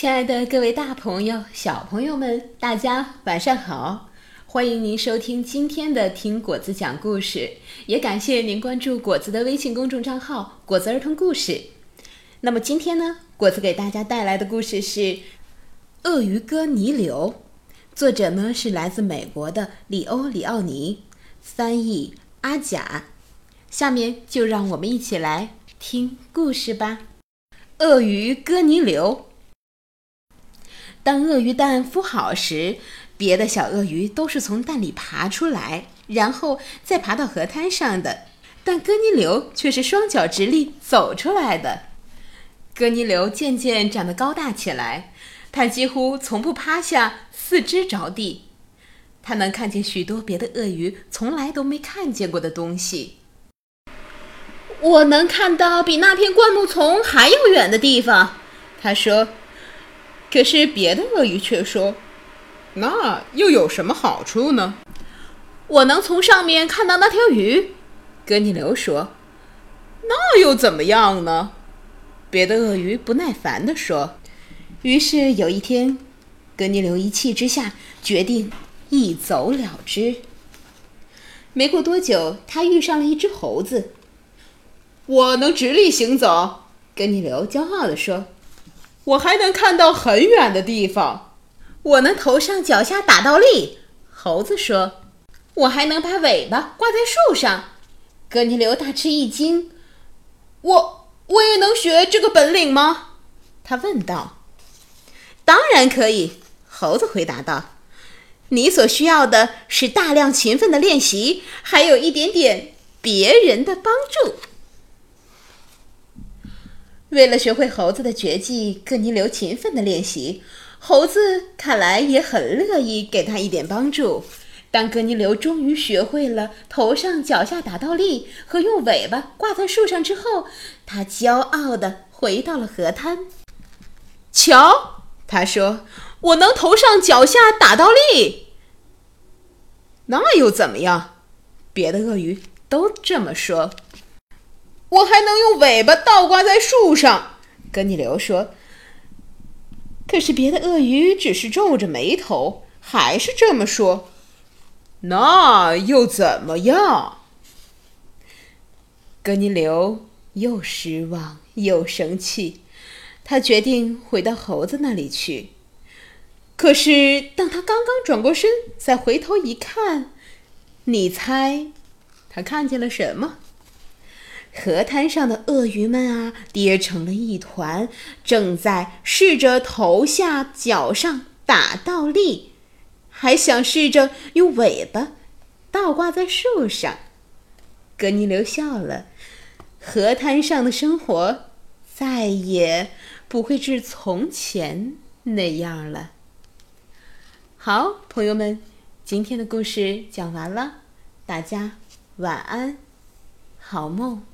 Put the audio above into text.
亲爱的各位大朋友、小朋友们，大家晚上好！欢迎您收听今天的《听果子讲故事》，也感谢您关注果子的微信公众账号“果子儿童故事”。那么今天呢，果子给大家带来的故事是《鳄鱼哥尼流》，作者呢是来自美国的里欧里奥尼，翻译阿甲。下面就让我们一起来听故事吧。鳄鱼哥尼流。当鳄鱼蛋孵好时，别的小鳄鱼都是从蛋里爬出来，然后再爬到河滩上的，但哥尼流却是双脚直立走出来的。哥尼流渐渐长得高大起来，他几乎从不趴下，四肢着地。他能看见许多别的鳄鱼从来都没看见过的东西。我能看到比那片灌木丛还要远的地方，他说。可是别的鳄鱼却说：“那又有什么好处呢？”我能从上面看到那条鱼，哥尼流说：“那又怎么样呢？”别的鳄鱼不耐烦地说。于是有一天，哥尼流一气之下决定一走了之。没过多久，他遇上了一只猴子。我能直立行走，哥尼流骄傲地说。我还能看到很远的地方，我能头上脚下打倒立。猴子说：“我还能把尾巴挂在树上。”哥尼流大吃一惊：“我我也能学这个本领吗？”他问道。“当然可以。”猴子回答道。“你所需要的是大量勤奋的练习，还有一点点别人的帮助。”为了学会猴子的绝技，哥尼流勤奋的练习。猴子看来也很乐意给他一点帮助。当哥尼流终于学会了头上脚下打倒立和用尾巴挂在树上之后，他骄傲地回到了河滩。瞧，他说：“我能头上脚下打倒立。”那又怎么样？别的鳄鱼都这么说。我还能用尾巴倒挂在树上，哥尼流说。可是别的鳄鱼只是皱着眉头，还是这么说。那又怎么样？哥尼流又失望又生气，他决定回到猴子那里去。可是当他刚刚转过身，再回头一看，你猜，他看见了什么？河滩上的鳄鱼们啊，跌成了一团，正在试着头下脚上打倒立，还想试着用尾巴倒挂在树上。格尼流笑了，河滩上的生活再也不会是从前那样了。好，朋友们，今天的故事讲完了，大家晚安，好梦。